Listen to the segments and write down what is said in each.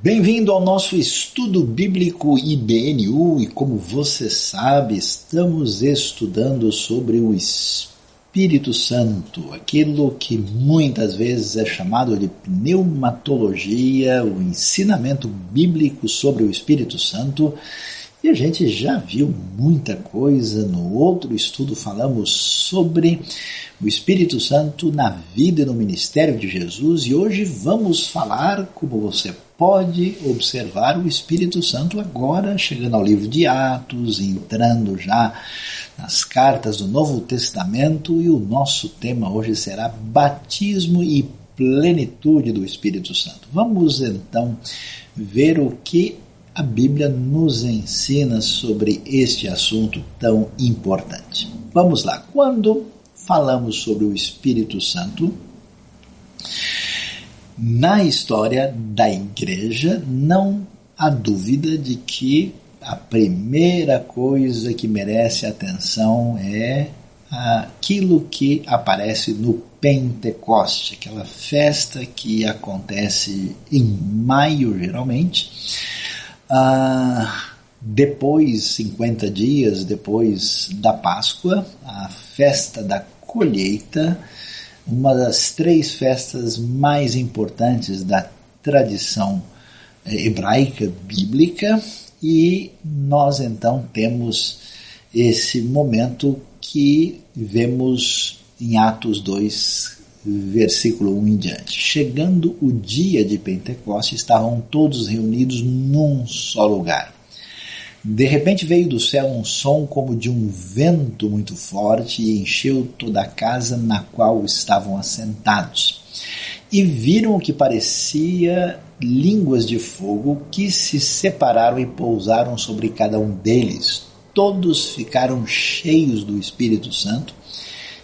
Bem-vindo ao nosso estudo bíblico IBNU e como você sabe, estamos estudando sobre o Espírito Santo, aquilo que muitas vezes é chamado de pneumatologia, o ensinamento bíblico sobre o Espírito Santo. E a gente já viu muita coisa. No outro estudo falamos sobre o Espírito Santo na vida e no ministério de Jesus e hoje vamos falar como você pode observar o Espírito Santo agora chegando ao livro de Atos, entrando já nas cartas do Novo Testamento e o nosso tema hoje será batismo e plenitude do Espírito Santo. Vamos então ver o que a Bíblia nos ensina sobre este assunto tão importante. Vamos lá. Quando falamos sobre o Espírito Santo, na história da igreja não há dúvida de que a primeira coisa que merece atenção é aquilo que aparece no Pentecoste, aquela festa que acontece em maio, geralmente. Ah, depois, 50 dias depois da Páscoa, a festa da colheita, uma das três festas mais importantes da tradição eh, hebraica bíblica, e nós então temos esse momento que vemos em Atos 2, versículo 1 em diante. Chegando o dia de Pentecostes, estavam todos reunidos num só lugar. De repente veio do céu um som como de um vento muito forte e encheu toda a casa na qual estavam assentados. E viram o que parecia línguas de fogo que se separaram e pousaram sobre cada um deles. Todos ficaram cheios do Espírito Santo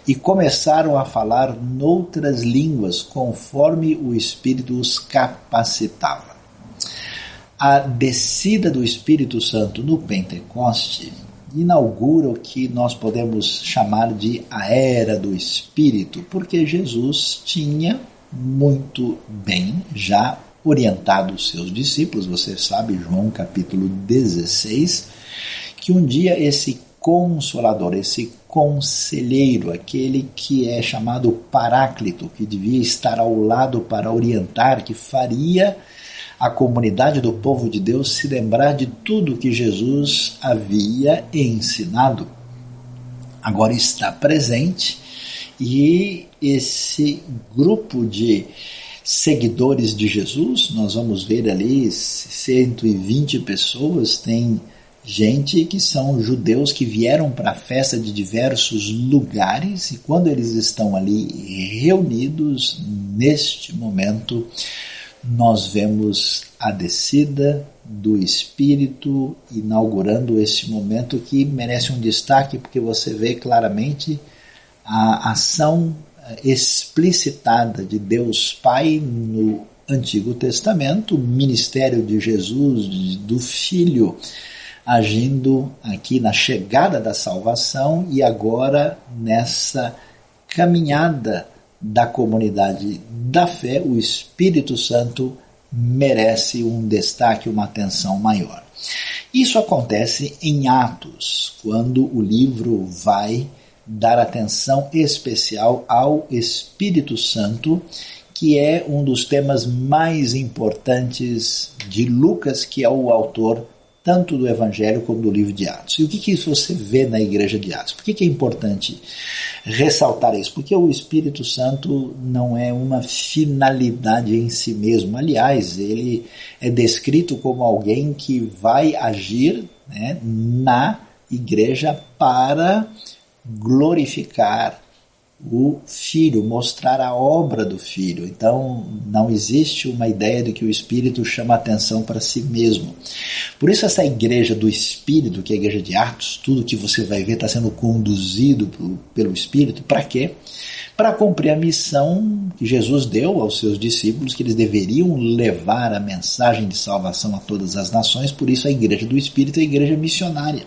e começaram a falar noutras línguas conforme o Espírito os capacitava. A descida do Espírito Santo no Pentecoste inaugura o que nós podemos chamar de a era do Espírito, porque Jesus tinha muito bem já orientado os seus discípulos, você sabe, João capítulo 16, que um dia esse consolador, esse conselheiro, aquele que é chamado Paráclito, que devia estar ao lado para orientar, que faria a comunidade do povo de Deus se lembrar de tudo que Jesus havia ensinado. Agora está presente e esse grupo de seguidores de Jesus, nós vamos ver ali 120 pessoas, tem gente que são judeus que vieram para a festa de diversos lugares e quando eles estão ali reunidos neste momento, nós vemos a descida do Espírito inaugurando esse momento que merece um destaque porque você vê claramente a ação eh, explicitada de Deus Pai no Antigo Testamento, o ministério de Jesus, do Filho, agindo aqui na chegada da salvação e agora nessa caminhada da comunidade da fé, o Espírito Santo merece um destaque, uma atenção maior. Isso acontece em Atos, quando o livro vai dar atenção especial ao Espírito Santo, que é um dos temas mais importantes de Lucas, que é o autor tanto do Evangelho como do livro de Atos. E o que, que você vê na igreja de Atos? Por que, que é importante ressaltar isso? Porque o Espírito Santo não é uma finalidade em si mesmo. Aliás, ele é descrito como alguém que vai agir né, na igreja para glorificar o filho, mostrar a obra do filho. Então, não existe uma ideia de que o espírito chama atenção para si mesmo. Por isso, essa igreja do espírito, que é a igreja de Atos, tudo que você vai ver está sendo conduzido pelo espírito, para quê? Para cumprir a missão que Jesus deu aos seus discípulos, que eles deveriam levar a mensagem de salvação a todas as nações, por isso a igreja do espírito é a igreja missionária.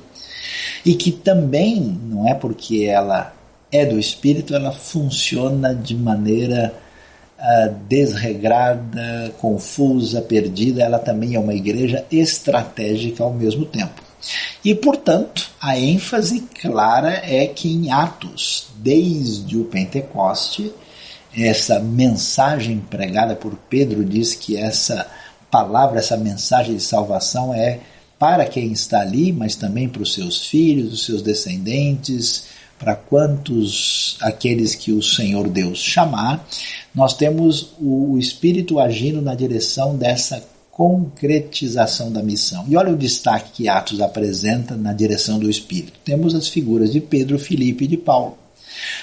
E que também, não é porque ela é do espírito, ela funciona de maneira uh, desregrada, confusa, perdida, ela também é uma igreja estratégica ao mesmo tempo. E, portanto, a ênfase clara é que em Atos, desde o Pentecoste, essa mensagem pregada por Pedro diz que essa palavra, essa mensagem de salvação é para quem está ali, mas também para os seus filhos, os seus descendentes, para quantos aqueles que o Senhor Deus chamar, nós temos o Espírito agindo na direção dessa concretização da missão. E olha o destaque que Atos apresenta na direção do Espírito. Temos as figuras de Pedro, Filipe e de Paulo.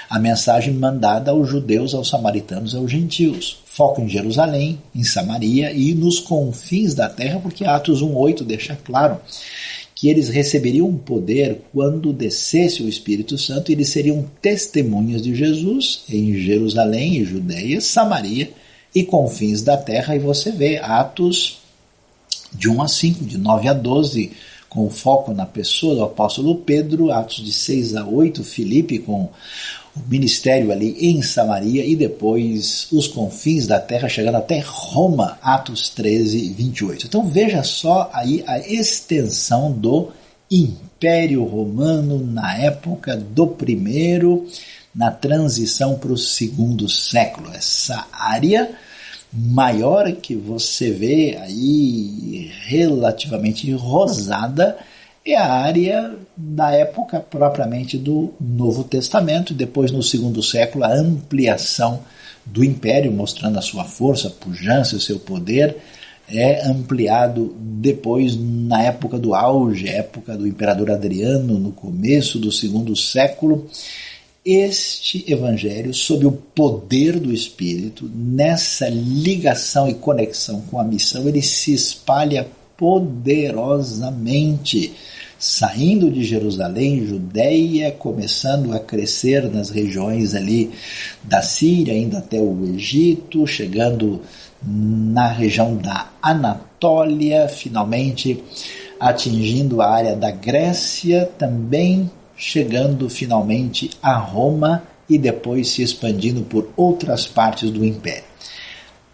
A mensagem mandada aos judeus, aos samaritanos e aos gentios. Foco em Jerusalém, em Samaria e nos confins da terra, porque Atos 1,8 deixa claro que eles receberiam poder quando descesse o Espírito Santo, e eles seriam testemunhas de Jesus em Jerusalém e Judeia, Samaria e confins da terra. E você vê Atos de 1 a 5, de 9 a 12, com foco na pessoa do apóstolo Pedro, Atos de 6 a 8, Filipe com o ministério ali em Samaria e depois os confins da terra, chegando até Roma, Atos 13, 28. Então veja só aí a extensão do Império Romano na época do primeiro, na transição para o segundo século. Essa área maior que você vê aí relativamente rosada é a área da época propriamente do Novo Testamento, depois no segundo século a ampliação do império, mostrando a sua força, pujança, o seu poder, é ampliado depois na época do auge, época do imperador Adriano, no começo do segundo século. Este evangelho, sob o poder do Espírito, nessa ligação e conexão com a missão, ele se espalha poderosamente saindo de Jerusalém, Judéia, começando a crescer nas regiões ali da Síria, indo até o Egito, chegando na região da Anatólia, finalmente atingindo a área da Grécia, também chegando finalmente a Roma e depois se expandindo por outras partes do império.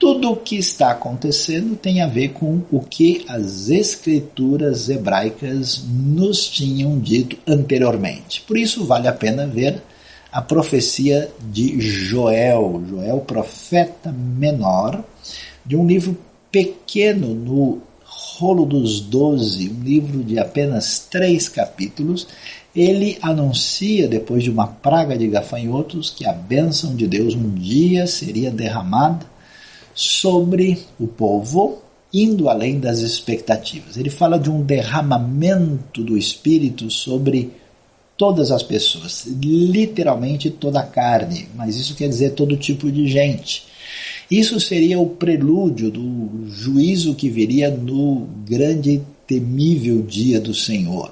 Tudo o que está acontecendo tem a ver com o que as escrituras hebraicas nos tinham dito anteriormente. Por isso vale a pena ver a profecia de Joel, Joel, profeta menor, de um livro pequeno no Rolo dos Doze, um livro de apenas três capítulos. Ele anuncia, depois de uma praga de gafanhotos, que a bênção de Deus um dia seria derramada sobre o povo, indo além das expectativas. Ele fala de um derramamento do Espírito sobre todas as pessoas, literalmente toda a carne, mas isso quer dizer todo tipo de gente. Isso seria o prelúdio do juízo que viria no grande e temível dia do Senhor.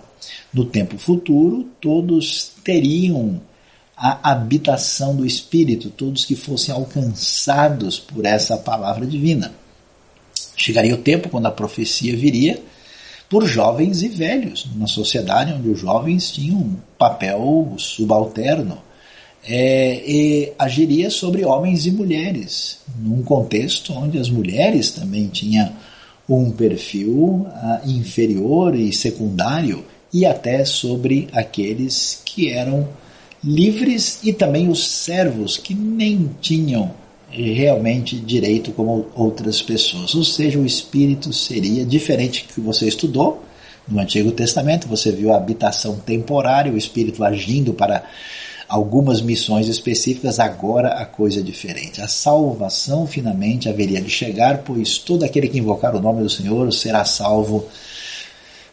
No tempo futuro, todos teriam a habitação do Espírito, todos que fossem alcançados por essa palavra divina. Chegaria o tempo quando a profecia viria por jovens e velhos, numa sociedade onde os jovens tinham um papel subalterno, é, e agiria sobre homens e mulheres, num contexto onde as mulheres também tinham um perfil uh, inferior e secundário, e até sobre aqueles que eram livres e também os servos que nem tinham realmente direito como outras pessoas. Ou seja, o espírito seria diferente que você estudou no Antigo Testamento, você viu a habitação temporária, o espírito agindo para algumas missões específicas, agora a coisa é diferente. A salvação finalmente haveria de chegar, pois todo aquele que invocar o nome do Senhor será salvo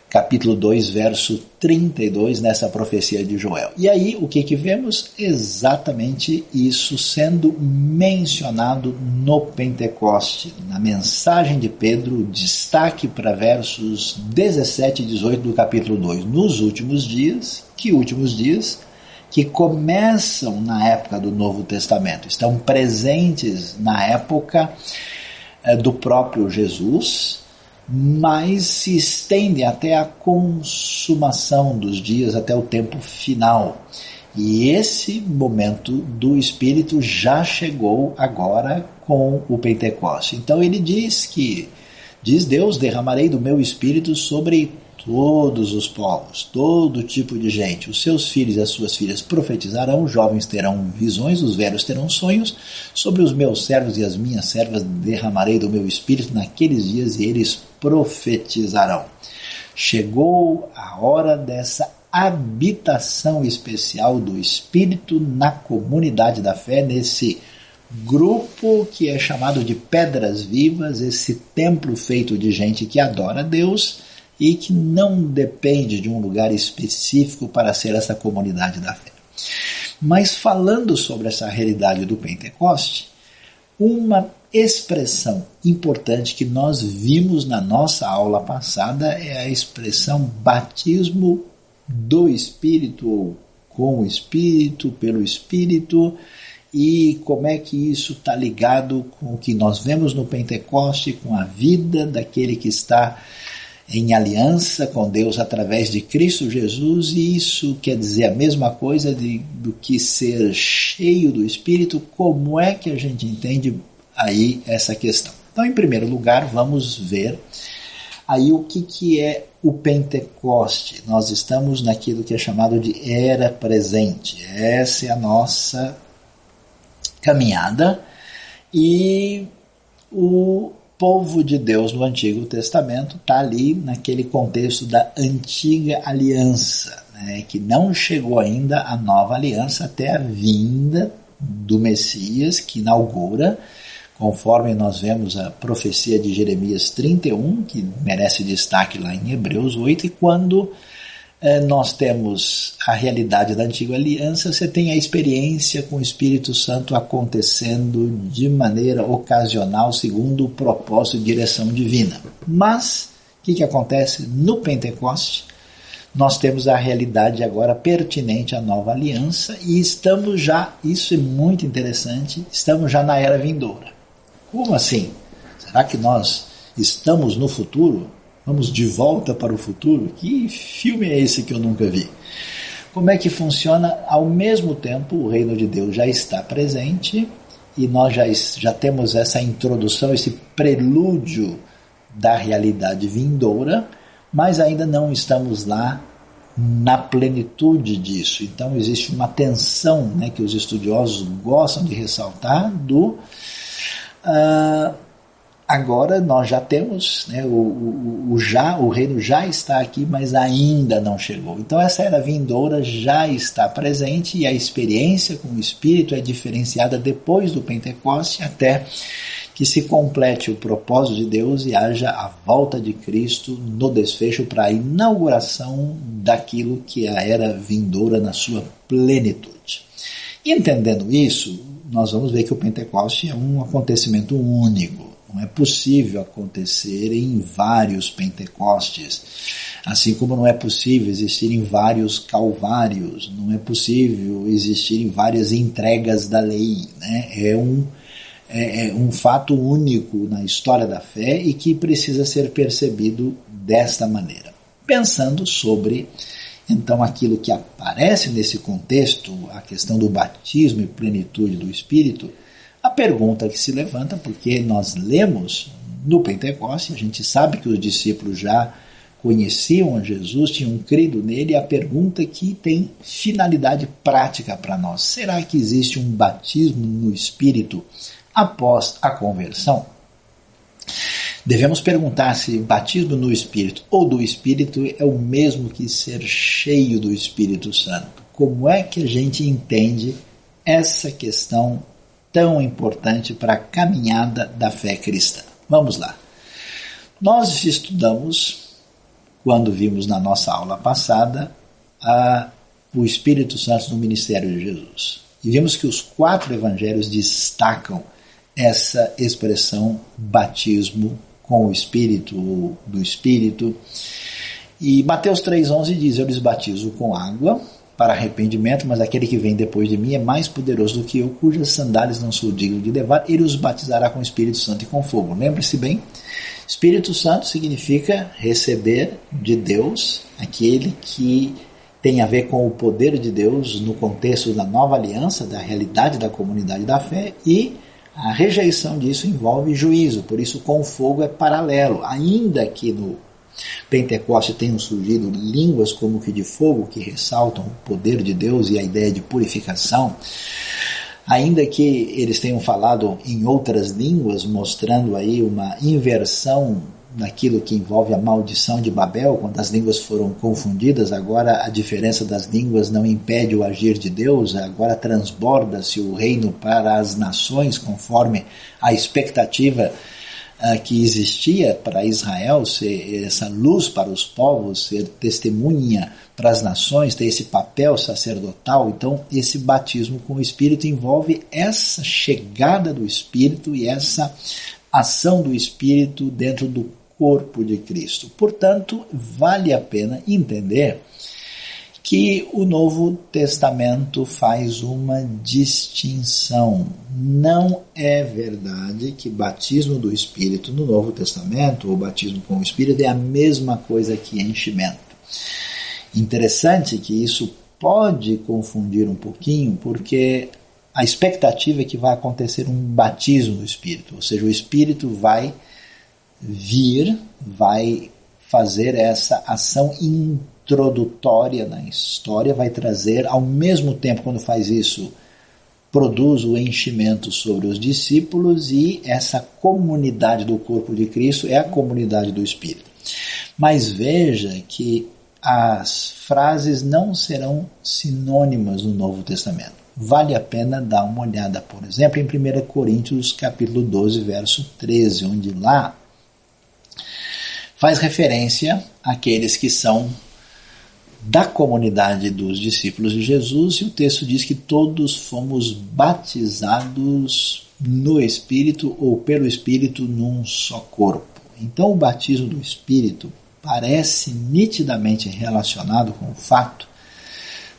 capítulo 2, verso 32, nessa profecia de Joel. E aí, o que, que vemos? Exatamente isso sendo mencionado no Pentecoste. Na mensagem de Pedro, destaque para versos 17 e 18 do capítulo 2. Nos últimos dias, que últimos dias? Que começam na época do Novo Testamento, estão presentes na época eh, do próprio Jesus, mas se estende até a consumação dos dias, até o tempo final. E esse momento do Espírito já chegou agora com o Pentecoste. Então ele diz que, diz Deus, derramarei do meu Espírito sobre todos os povos, todo tipo de gente. Os seus filhos e as suas filhas profetizarão, os jovens terão visões, os velhos terão sonhos. Sobre os meus servos e as minhas servas derramarei do meu espírito naqueles dias e eles profetizarão. Chegou a hora dessa habitação especial do Espírito na comunidade da fé, nesse grupo que é chamado de Pedras Vivas, esse templo feito de gente que adora Deus e que não depende de um lugar específico para ser essa comunidade da fé. Mas falando sobre essa realidade do Pentecoste, uma expressão importante que nós vimos na nossa aula passada é a expressão batismo do Espírito, ou com o Espírito, pelo Espírito, e como é que isso está ligado com o que nós vemos no Pentecoste, com a vida daquele que está em aliança com Deus através de Cristo Jesus, e isso quer dizer a mesma coisa de, do que ser cheio do Espírito. Como é que a gente entende aí essa questão? Então, em primeiro lugar, vamos ver aí o que, que é o Pentecoste. Nós estamos naquilo que é chamado de era presente. Essa é a nossa caminhada e o povo de Deus no Antigo Testamento está ali naquele contexto da antiga aliança, né, que não chegou ainda a nova aliança até a vinda do Messias que inaugura conforme nós vemos a profecia de Jeremias 31, que merece destaque lá em Hebreus 8, e quando nós temos a realidade da antiga aliança, você tem a experiência com o Espírito Santo acontecendo de maneira ocasional, segundo o propósito e direção divina. Mas, o que, que acontece no Pentecoste? Nós temos a realidade agora pertinente à nova aliança e estamos já, isso é muito interessante, estamos já na era vindoura. Como assim? Será que nós estamos no futuro? Vamos de volta para o futuro? Que filme é esse que eu nunca vi? Como é que funciona? Ao mesmo tempo, o reino de Deus já está presente e nós já, já temos essa introdução, esse prelúdio da realidade vindoura, mas ainda não estamos lá na plenitude disso. Então existe uma tensão né, que os estudiosos gostam de ressaltar do Uh, agora nós já temos, né, o, o, o, já, o reino já está aqui, mas ainda não chegou. Então essa era vindoura já está presente e a experiência com o Espírito é diferenciada depois do Pentecoste até que se complete o propósito de Deus e haja a volta de Cristo no desfecho para a inauguração daquilo que é a era vindoura na sua plenitude. E entendendo isso, nós vamos ver que o Pentecoste é um acontecimento único. Não é possível acontecer em vários Pentecostes. Assim como não é possível existir em vários calvários, não é possível existir em várias entregas da lei. Né? É, um, é, é um fato único na história da fé e que precisa ser percebido desta maneira. Pensando sobre então, aquilo que aparece nesse contexto, a questão do batismo e plenitude do Espírito, pergunta que se levanta, porque nós lemos no Pentecoste, a gente sabe que os discípulos já conheciam Jesus, tinham crido nele, a pergunta que tem finalidade prática para nós: será que existe um batismo no Espírito após a conversão? Devemos perguntar se batismo no Espírito ou do Espírito é o mesmo que ser cheio do Espírito Santo. Como é que a gente entende essa questão tão importante para a caminhada da fé cristã? Vamos lá. Nós estudamos, quando vimos na nossa aula passada, a, o Espírito Santo no ministério de Jesus. E vimos que os quatro evangelhos destacam essa expressão batismo com o Espírito do Espírito. E Mateus 3,11 diz: Eu lhes batizo com água para arrependimento, mas aquele que vem depois de mim é mais poderoso do que eu, cujas sandálias não sou digno de levar, ele os batizará com o Espírito Santo e com fogo. Lembre-se bem, Espírito Santo significa receber de Deus aquele que tem a ver com o poder de Deus no contexto da nova aliança, da realidade da comunidade da fé, e a rejeição disso envolve juízo, por isso com fogo é paralelo, ainda que no Pentecoste tenham surgido línguas como que de fogo que ressaltam o poder de Deus e a ideia de purificação, ainda que eles tenham falado em outras línguas, mostrando aí uma inversão naquilo que envolve a maldição de Babel, quando as línguas foram confundidas, agora a diferença das línguas não impede o agir de Deus, agora transborda-se o reino para as nações, conforme a expectativa que existia para Israel ser essa luz para os povos, ser testemunha para as nações, ter esse papel sacerdotal. Então, esse batismo com o Espírito envolve essa chegada do Espírito e essa ação do Espírito dentro do corpo de Cristo. Portanto, vale a pena entender que o Novo Testamento faz uma distinção. Não é verdade que batismo do Espírito no Novo Testamento, ou batismo com o Espírito, é a mesma coisa que enchimento. Interessante que isso pode confundir um pouquinho, porque a expectativa é que vai acontecer um batismo do Espírito, ou seja, o Espírito vai vir, vai fazer essa ação introdutória na história, vai trazer, ao mesmo tempo, quando faz isso, produz o enchimento sobre os discípulos e essa comunidade do corpo de Cristo é a comunidade do Espírito. Mas veja que as frases não serão sinônimas no Novo Testamento. Vale a pena dar uma olhada, por exemplo, em 1 Coríntios capítulo 12, verso 13, onde lá faz referência àqueles que são da comunidade dos discípulos de Jesus, e o texto diz que todos fomos batizados no Espírito ou pelo Espírito num só corpo. Então, o batismo do Espírito parece nitidamente relacionado com o fato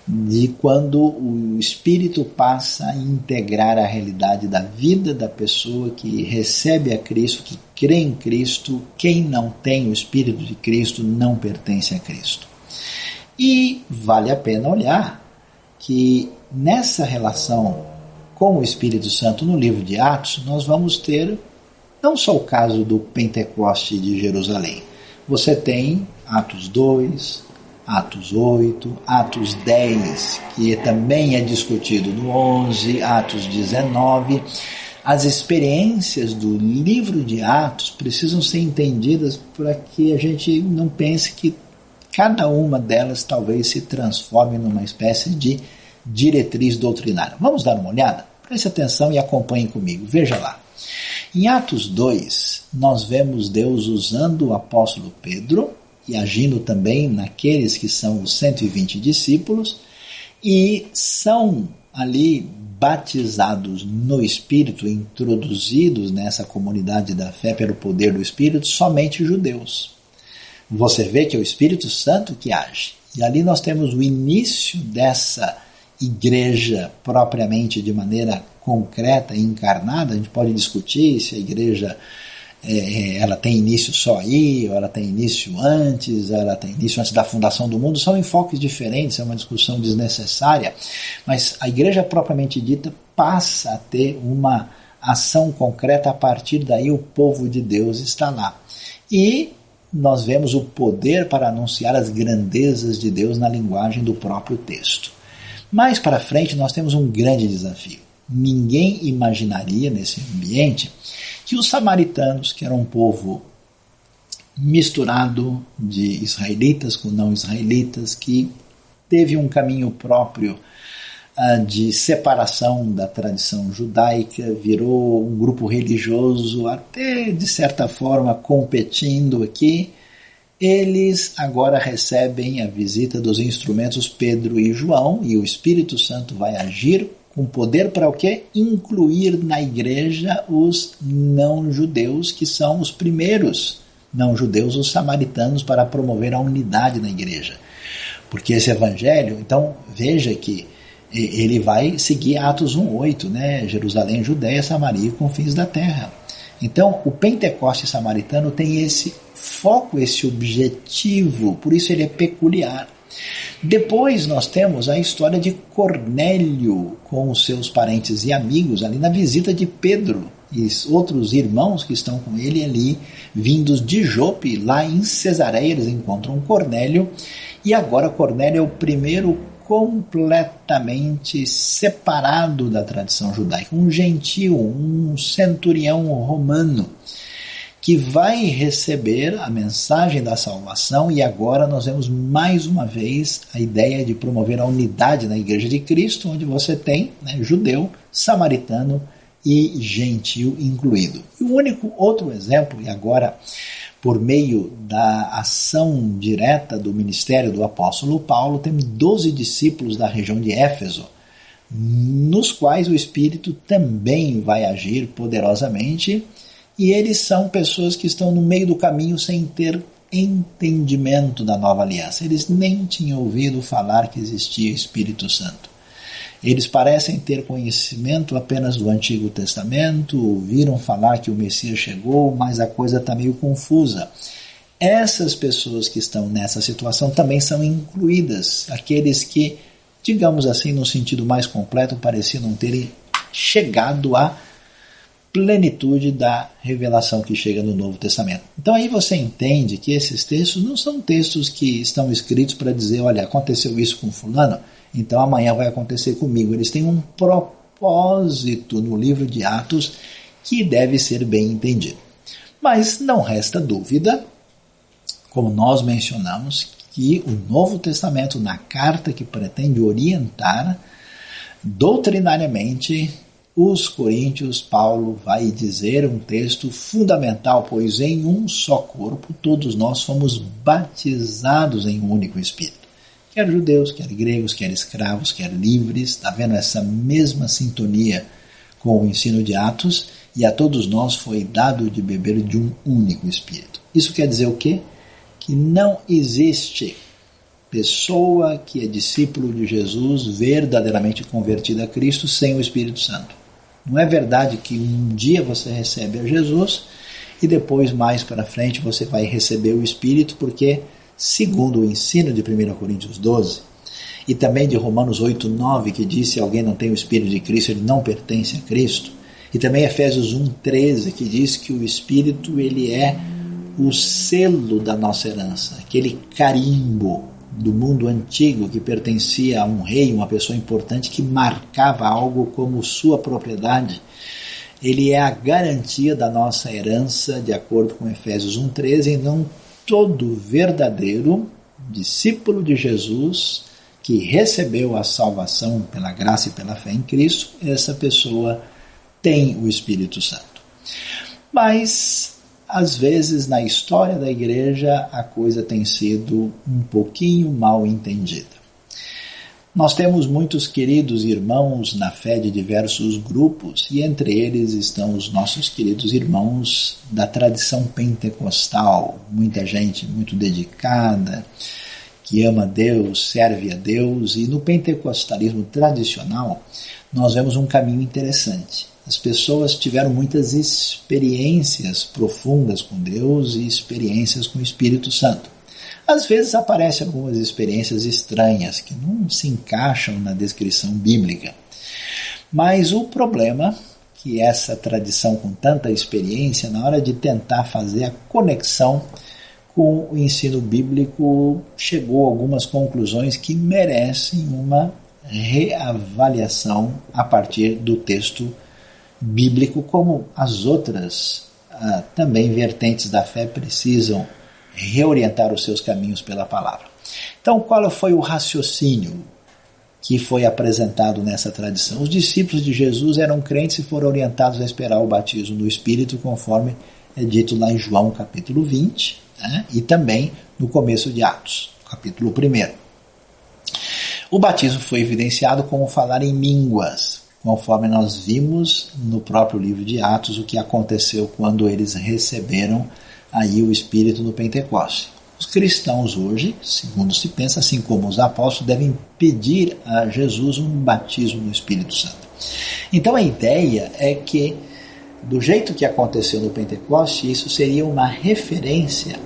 de quando o espírito passa a integrar a realidade da vida da pessoa que recebe a Cristo, que crê em Cristo. Quem não tem o espírito de Cristo não pertence a Cristo. E vale a pena olhar que nessa relação com o Espírito Santo no livro de Atos, nós vamos ter não só o caso do Pentecoste de Jerusalém. Você tem Atos 2, Atos 8, Atos 10, que também é discutido no 11, Atos 19. As experiências do livro de Atos precisam ser entendidas para que a gente não pense que cada uma delas talvez se transforme numa espécie de diretriz doutrinária. Vamos dar uma olhada? Preste atenção e acompanhe comigo. Veja lá. Em Atos 2, nós vemos Deus usando o apóstolo Pedro e agindo também naqueles que são os 120 discípulos, e são ali batizados no Espírito, introduzidos nessa comunidade da fé pelo poder do Espírito, somente judeus. Você vê que é o Espírito Santo que age. E ali nós temos o início dessa igreja propriamente de maneira concreta e encarnada. A gente pode discutir se a igreja é, é, ela tem início só aí, ou ela tem início antes, ela tem início antes da fundação do mundo, são enfoques diferentes, é uma discussão desnecessária, mas a igreja propriamente dita passa a ter uma ação concreta, a partir daí o povo de Deus está lá. E nós vemos o poder para anunciar as grandezas de Deus na linguagem do próprio texto. Mais para frente, nós temos um grande desafio. Ninguém imaginaria nesse ambiente que os samaritanos, que eram um povo misturado de israelitas com não israelitas, que teve um caminho próprio de separação da tradição judaica, virou um grupo religioso, até de certa forma competindo aqui. Eles agora recebem a visita dos instrumentos Pedro e João, e o Espírito Santo vai agir com poder para o quê? Incluir na igreja os não-judeus, que são os primeiros não-judeus, os samaritanos, para promover a unidade na igreja. Porque esse evangelho, então, veja que ele vai seguir Atos 1:8, né? Jerusalém, Judéia, Samaria e confins da terra. Então, o Pentecoste samaritano tem esse foco, esse objetivo, por isso ele é peculiar. Depois nós temos a história de Cornélio com os seus parentes e amigos ali na visita de Pedro e outros irmãos que estão com ele ali, vindos de Jope, lá em Cesareia, eles encontram Cornélio, e agora Cornélio é o primeiro completamente separado da tradição judaica, um gentil, um centurião romano que vai receber a mensagem da salvação e agora nós vemos mais uma vez a ideia de promover a unidade na Igreja de Cristo, onde você tem né, judeu, samaritano e gentil incluído. E o único outro exemplo, e agora por meio da ação direta do ministério do apóstolo Paulo, temos 12 discípulos da região de Éfeso, nos quais o Espírito também vai agir poderosamente, e eles são pessoas que estão no meio do caminho sem ter entendimento da nova aliança. Eles nem tinham ouvido falar que existia Espírito Santo. Eles parecem ter conhecimento apenas do Antigo Testamento, ouviram falar que o Messias chegou, mas a coisa está meio confusa. Essas pessoas que estão nessa situação também são incluídas, aqueles que, digamos assim, no sentido mais completo, pareciam não terem chegado à plenitude da revelação que chega no Novo Testamento. Então aí você entende que esses textos não são textos que estão escritos para dizer, olha, aconteceu isso com fulano, então amanhã vai acontecer comigo. Eles têm um propósito no livro de Atos que deve ser bem entendido. Mas não resta dúvida, como nós mencionamos, que o Novo Testamento, na carta que pretende orientar doutrinariamente os coríntios, Paulo vai dizer um texto fundamental, pois em um só corpo todos nós fomos batizados em um único Espírito quer judeus, quer gregos, quer escravos, quer livres, está vendo essa mesma sintonia com o ensino de Atos, e a todos nós foi dado de beber de um único Espírito. Isso quer dizer o quê? Que não existe pessoa que é discípulo de Jesus verdadeiramente convertida a Cristo sem o Espírito Santo. Não é verdade que um dia você recebe a Jesus e depois mais para frente você vai receber o Espírito porque segundo o ensino de 1 Coríntios 12, e também de Romanos 8, 9, que diz se alguém não tem o Espírito de Cristo, ele não pertence a Cristo. E também Efésios 1, 13, que diz que o Espírito ele é o selo da nossa herança, aquele carimbo do mundo antigo que pertencia a um rei, uma pessoa importante que marcava algo como sua propriedade. Ele é a garantia da nossa herança, de acordo com Efésios 1,13, e não todo verdadeiro discípulo de Jesus que recebeu a salvação pela graça e pela fé em Cristo, essa pessoa tem o Espírito Santo. Mas, às vezes, na história da igreja, a coisa tem sido um pouquinho mal entendida. Nós temos muitos queridos irmãos na fé de diversos grupos, e entre eles estão os nossos queridos irmãos da tradição pentecostal, muita gente muito dedicada, que ama Deus, serve a Deus, e no pentecostalismo tradicional nós vemos um caminho interessante. As pessoas tiveram muitas experiências profundas com Deus e experiências com o Espírito Santo. Às vezes aparecem algumas experiências estranhas que não se encaixam na descrição bíblica. Mas o problema que essa tradição com tanta experiência, na hora de tentar fazer a conexão com o ensino bíblico, chegou a algumas conclusões que merecem uma reavaliação a partir do texto bíblico, como as outras ah, também vertentes da fé precisam reorientar os seus caminhos pela palavra. Então, qual foi o raciocínio que foi apresentado nessa tradição? Os discípulos de Jesus eram crentes e foram orientados a esperar o batismo no Espírito, conforme é dito lá em João capítulo 20, né? e também no começo de Atos, capítulo 1. O batismo foi evidenciado como falar em línguas, conforme nós vimos no próprio livro de Atos o que aconteceu quando eles receberam aí o Espírito no Pentecoste. Os cristãos hoje, segundo se pensa, assim como os apóstolos, devem pedir a Jesus um batismo no Espírito Santo. Então a ideia é que, do jeito que aconteceu no Pentecoste, isso seria uma referência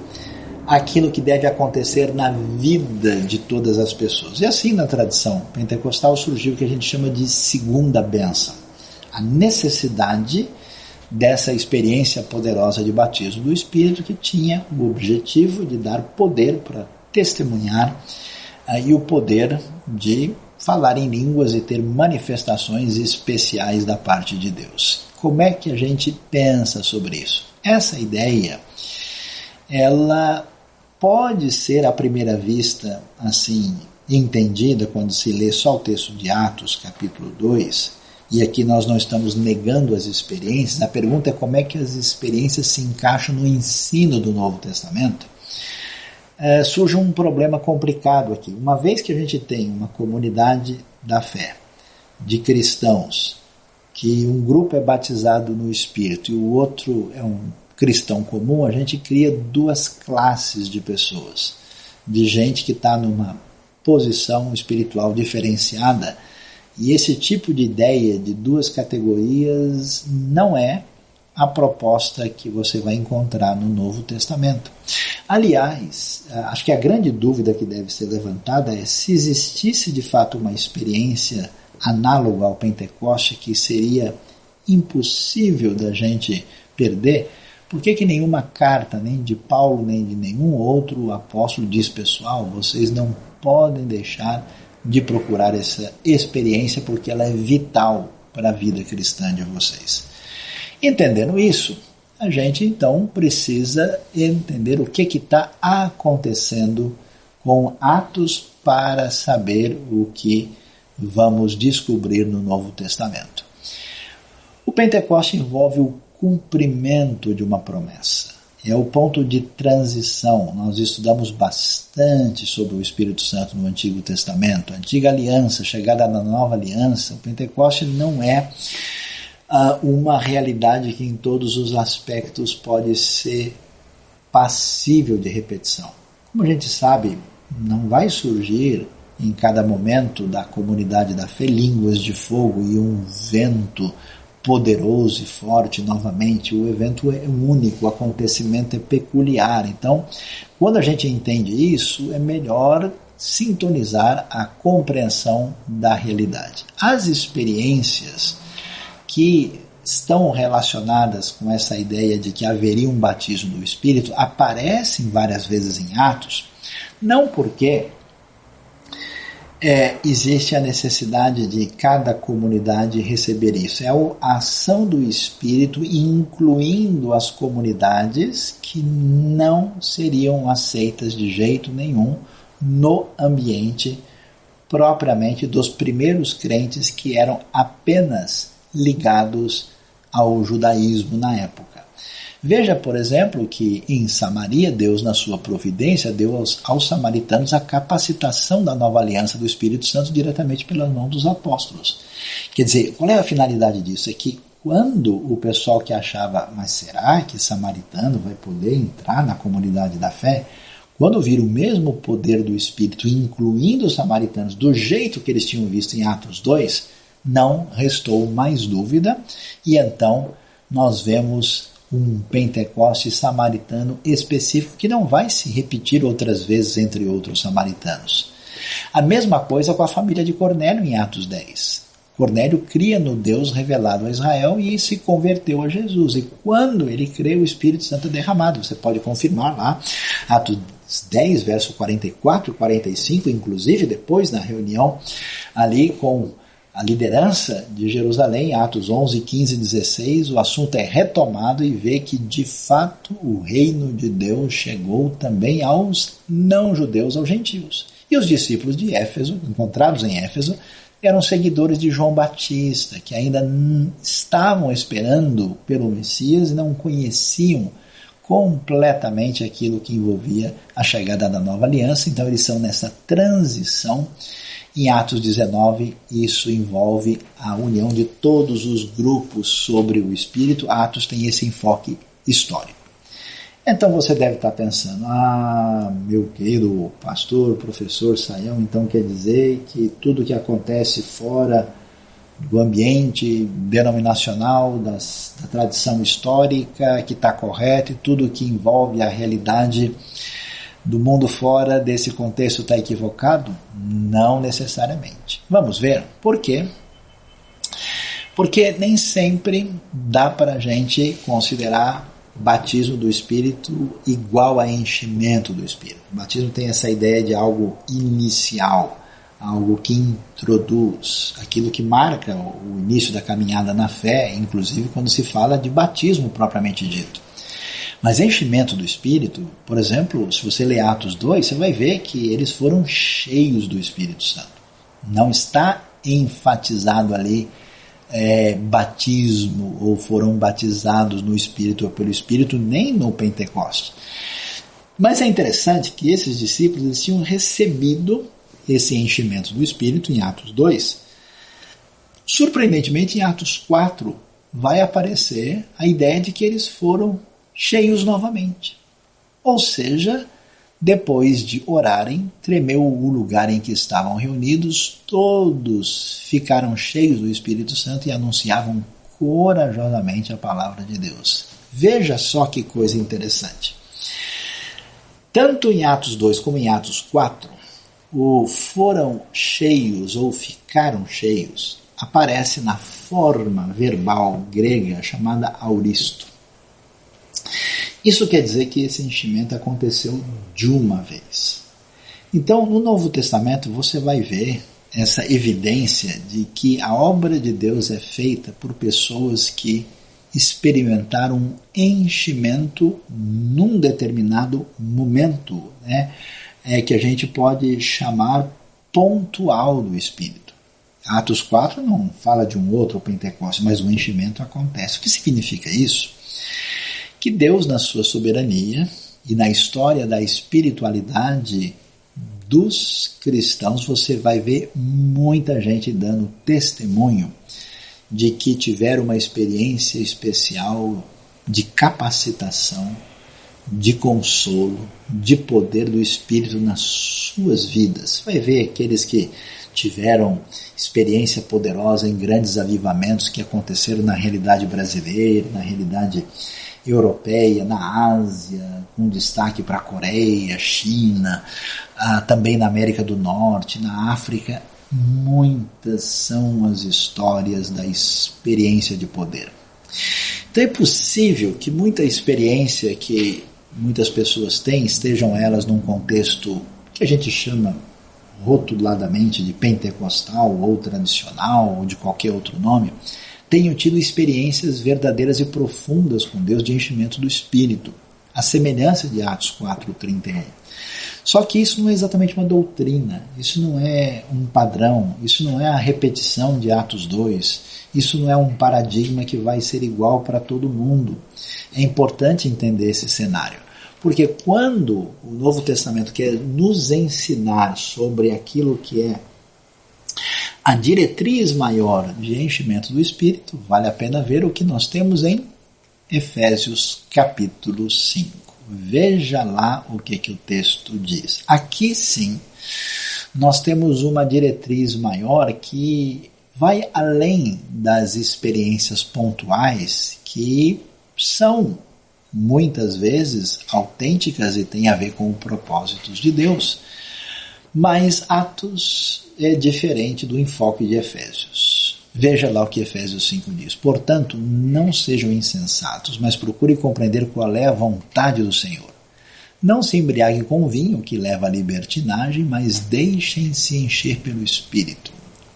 aquilo que deve acontecer na vida de todas as pessoas. E assim, na tradição pentecostal, surgiu o que a gente chama de segunda bênção a necessidade dessa experiência poderosa de batismo do Espírito, que tinha o objetivo de dar poder para testemunhar uh, e o poder de falar em línguas e ter manifestações especiais da parte de Deus. Como é que a gente pensa sobre isso? Essa ideia, ela pode ser à primeira vista assim entendida quando se lê só o texto de Atos, capítulo 2, e aqui nós não estamos negando as experiências, a pergunta é como é que as experiências se encaixam no ensino do Novo Testamento. É, surge um problema complicado aqui. Uma vez que a gente tem uma comunidade da fé, de cristãos, que um grupo é batizado no Espírito e o outro é um cristão comum, a gente cria duas classes de pessoas, de gente que está numa posição espiritual diferenciada. E esse tipo de ideia de duas categorias não é a proposta que você vai encontrar no Novo Testamento. Aliás, acho que a grande dúvida que deve ser levantada é se existisse de fato uma experiência análoga ao Pentecoste que seria impossível da gente perder, por que, que nenhuma carta, nem de Paulo, nem de nenhum outro apóstolo diz, pessoal, vocês não podem deixar de procurar essa experiência porque ela é vital para a vida cristã de vocês. Entendendo isso, a gente então precisa entender o que está acontecendo com Atos para saber o que vamos descobrir no Novo Testamento. O Pentecoste envolve o cumprimento de uma promessa. É o ponto de transição. Nós estudamos bastante sobre o Espírito Santo no Antigo Testamento, antiga aliança, chegada na nova aliança. O Pentecoste não é uh, uma realidade que, em todos os aspectos, pode ser passível de repetição. Como a gente sabe, não vai surgir em cada momento da comunidade da fé línguas de fogo e um vento poderoso e forte novamente. O evento é único, o acontecimento é peculiar. Então, quando a gente entende isso, é melhor sintonizar a compreensão da realidade. As experiências que estão relacionadas com essa ideia de que haveria um batismo do Espírito aparecem várias vezes em Atos, não porque é, existe a necessidade de cada comunidade receber isso. É a ação do Espírito, incluindo as comunidades que não seriam aceitas de jeito nenhum no ambiente propriamente dos primeiros crentes que eram apenas ligados ao judaísmo na época. Veja, por exemplo, que em Samaria, Deus, na sua providência, deu aos, aos, samaritanos a capacitação da nova aliança do Espírito Santo diretamente pela mão dos apóstolos. Quer dizer, qual é a finalidade disso? É que quando o pessoal que achava, mas será que samaritano vai poder entrar na comunidade da fé? Quando viram o mesmo poder do Espírito, incluindo os samaritanos, do jeito que eles tinham visto em Atos 2, não restou mais dúvida, e então nós vemos um Pentecoste samaritano específico que não vai se repetir outras vezes entre outros samaritanos. A mesma coisa com a família de Cornélio em Atos 10. Cornélio cria no Deus revelado a Israel e se converteu a Jesus. E quando ele crê, o Espírito Santo é derramado. Você pode confirmar lá, Atos 10, verso 44 e 45, inclusive depois na reunião ali com a liderança de Jerusalém, Atos 11, 15 e 16, o assunto é retomado e vê que de fato o reino de Deus chegou também aos não-judeus, aos gentios. E os discípulos de Éfeso, encontrados em Éfeso, eram seguidores de João Batista, que ainda estavam esperando pelo Messias e não conheciam completamente aquilo que envolvia a chegada da nova aliança. Então eles são nessa transição em Atos 19, isso envolve a união de todos os grupos sobre o Espírito. Atos tem esse enfoque histórico. Então você deve estar pensando, ah, meu querido pastor, professor Saião, então quer dizer que tudo que acontece fora do ambiente denominacional, das, da tradição histórica, que está correto, e tudo que envolve a realidade do mundo fora desse contexto está equivocado? Não necessariamente. Vamos ver por quê. Porque nem sempre dá para a gente considerar batismo do Espírito igual a enchimento do Espírito. O batismo tem essa ideia de algo inicial, algo que introduz, aquilo que marca o início da caminhada na fé, inclusive quando se fala de batismo propriamente dito. Mas enchimento do Espírito, por exemplo, se você ler Atos 2, você vai ver que eles foram cheios do Espírito Santo. Não está enfatizado ali é, batismo ou foram batizados no Espírito ou pelo Espírito, nem no Pentecoste. Mas é interessante que esses discípulos eles tinham recebido esse enchimento do Espírito em Atos 2. Surpreendentemente, em Atos 4, vai aparecer a ideia de que eles foram cheios novamente. Ou seja, depois de orarem, tremeu o lugar em que estavam reunidos, todos ficaram cheios do Espírito Santo e anunciavam corajosamente a palavra de Deus. Veja só que coisa interessante. Tanto em Atos 2 como em Atos 4, o foram cheios ou ficaram cheios aparece na forma verbal grega chamada auristo. Isso quer dizer que esse enchimento aconteceu de uma vez. Então, no Novo Testamento, você vai ver essa evidência de que a obra de Deus é feita por pessoas que experimentaram um enchimento num determinado momento, né? É que a gente pode chamar pontual do Espírito. Atos 4 não fala de um outro Pentecostes, mas o enchimento acontece. O que significa isso? Que Deus, na sua soberania e na história da espiritualidade dos cristãos, você vai ver muita gente dando testemunho de que tiveram uma experiência especial de capacitação, de consolo, de poder do Espírito nas suas vidas. Vai ver aqueles que tiveram experiência poderosa em grandes avivamentos que aconteceram na realidade brasileira, na realidade europeia, na Ásia, com destaque para a Coreia, China, ah, também na América do Norte, na África. Muitas são as histórias da experiência de poder. Então é possível que muita experiência que muitas pessoas têm, estejam elas num contexto que a gente chama rotuladamente de pentecostal ou tradicional ou de qualquer outro nome, tenham tido experiências verdadeiras e profundas com Deus de enchimento do Espírito, a semelhança de Atos 4:31. Só que isso não é exatamente uma doutrina, isso não é um padrão, isso não é a repetição de Atos 2, isso não é um paradigma que vai ser igual para todo mundo. É importante entender esse cenário. Porque quando o Novo Testamento quer nos ensinar sobre aquilo que é a diretriz maior de enchimento do Espírito, vale a pena ver o que nós temos em Efésios capítulo 5. Veja lá o que, que o texto diz. Aqui sim, nós temos uma diretriz maior que vai além das experiências pontuais que são muitas vezes autênticas e têm a ver com propósitos de Deus. Mas Atos é diferente do enfoque de Efésios. Veja lá o que Efésios 5 diz. Portanto, não sejam insensatos, mas procurem compreender qual é a vontade do Senhor. Não se embriaguem com vinho, que leva à libertinagem, mas deixem-se encher pelo Espírito.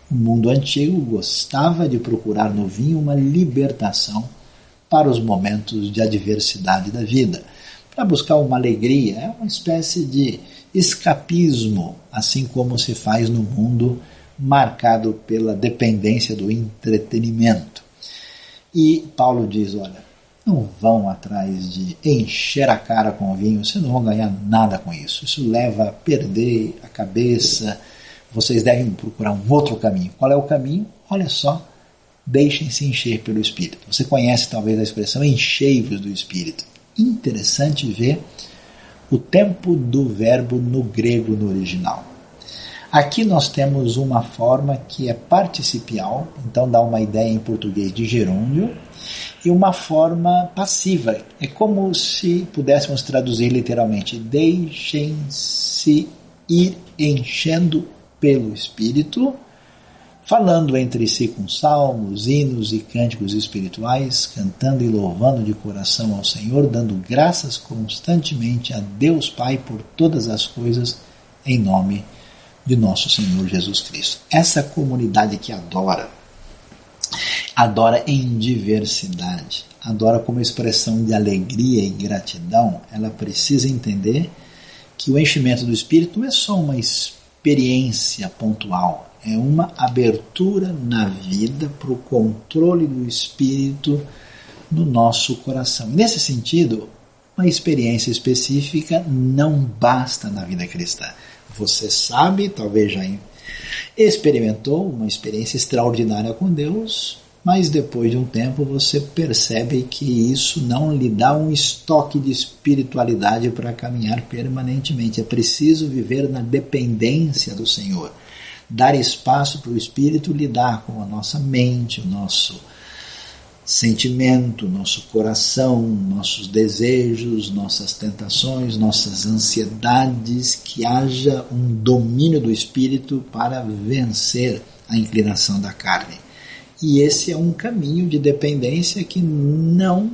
O mundo antigo gostava de procurar no vinho uma libertação para os momentos de adversidade da vida, para buscar uma alegria, é uma espécie de escapismo, assim como se faz no mundo marcado pela dependência do entretenimento. E Paulo diz: olha, não vão atrás de encher a cara com vinho, vocês não vão ganhar nada com isso. Isso leva a perder a cabeça. Vocês devem procurar um outro caminho. Qual é o caminho? Olha só, deixem-se encher pelo Espírito. Você conhece talvez a expressão enchei-vos do Espírito. Interessante ver o tempo do verbo no grego no original. Aqui nós temos uma forma que é participial, então dá uma ideia em português de gerúndio, e uma forma passiva. É como se pudéssemos traduzir literalmente: deixem-se ir enchendo pelo Espírito, falando entre si com salmos, hinos e cânticos espirituais, cantando e louvando de coração ao Senhor, dando graças constantemente a Deus Pai por todas as coisas, em nome de nosso Senhor Jesus Cristo. Essa comunidade que adora, adora em diversidade, adora como expressão de alegria e gratidão, ela precisa entender que o enchimento do Espírito não é só uma experiência pontual, é uma abertura na vida para o controle do Espírito no nosso coração. Nesse sentido, uma experiência específica não basta na vida cristã. Você sabe, talvez já experimentou uma experiência extraordinária com Deus, mas depois de um tempo você percebe que isso não lhe dá um estoque de espiritualidade para caminhar permanentemente. É preciso viver na dependência do Senhor, dar espaço para o Espírito lidar com a nossa mente, o nosso sentimento, nosso coração, nossos desejos, nossas tentações, nossas ansiedades, que haja um domínio do Espírito para vencer a inclinação da carne. E esse é um caminho de dependência que não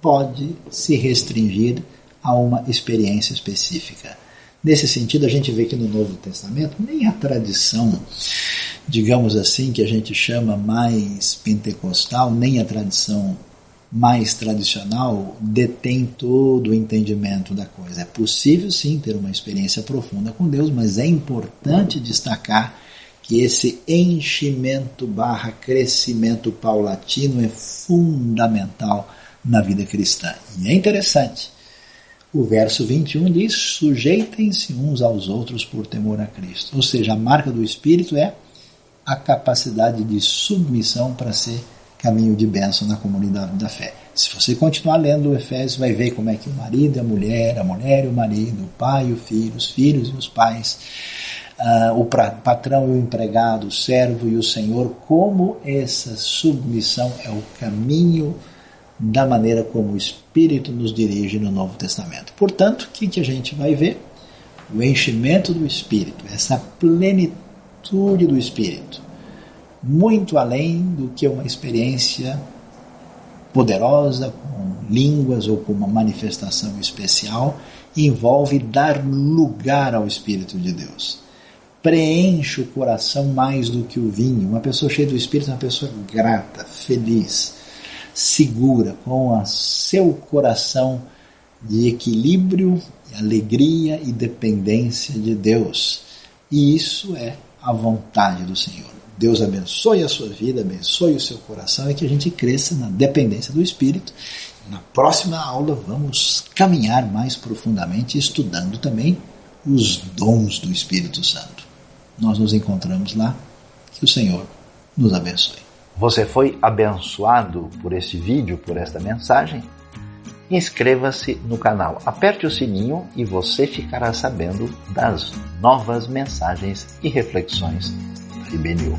pode se restringir a uma experiência específica. Nesse sentido, a gente vê que no Novo Testamento nem a tradição, digamos assim, que a gente chama mais pentecostal, nem a tradição mais tradicional detém todo o entendimento da coisa. É possível sim ter uma experiência profunda com Deus, mas é importante destacar que esse enchimento barra crescimento paulatino é fundamental na vida cristã. E é interessante. O verso 21 diz: sujeitem-se uns aos outros por temor a Cristo. Ou seja, a marca do Espírito é a capacidade de submissão para ser caminho de bênção na comunidade da fé. Se você continuar lendo o Efésios, vai ver como é que o marido e a mulher, a mulher e o marido, o pai e o filho, os filhos e os pais, uh, o patrão e o empregado, o servo e o senhor, como essa submissão é o caminho da maneira como o Espírito nos dirige no Novo Testamento. Portanto, o que, que a gente vai ver? O enchimento do Espírito, essa plenitude do Espírito, muito além do que uma experiência poderosa, com línguas ou com uma manifestação especial, envolve dar lugar ao Espírito de Deus preenche o coração mais do que o vinho. Uma pessoa cheia do Espírito é uma pessoa grata, feliz, segura, com o seu coração de equilíbrio, alegria e dependência de Deus. E isso é a vontade do Senhor. Deus abençoe a sua vida, abençoe o seu coração e que a gente cresça na dependência do Espírito. Na próxima aula vamos caminhar mais profundamente estudando também os dons do Espírito Santo nós nos encontramos lá. Que o Senhor nos abençoe. Você foi abençoado por este vídeo, por esta mensagem? Inscreva-se no canal, aperte o sininho e você ficará sabendo das novas mensagens e reflexões da IBNU.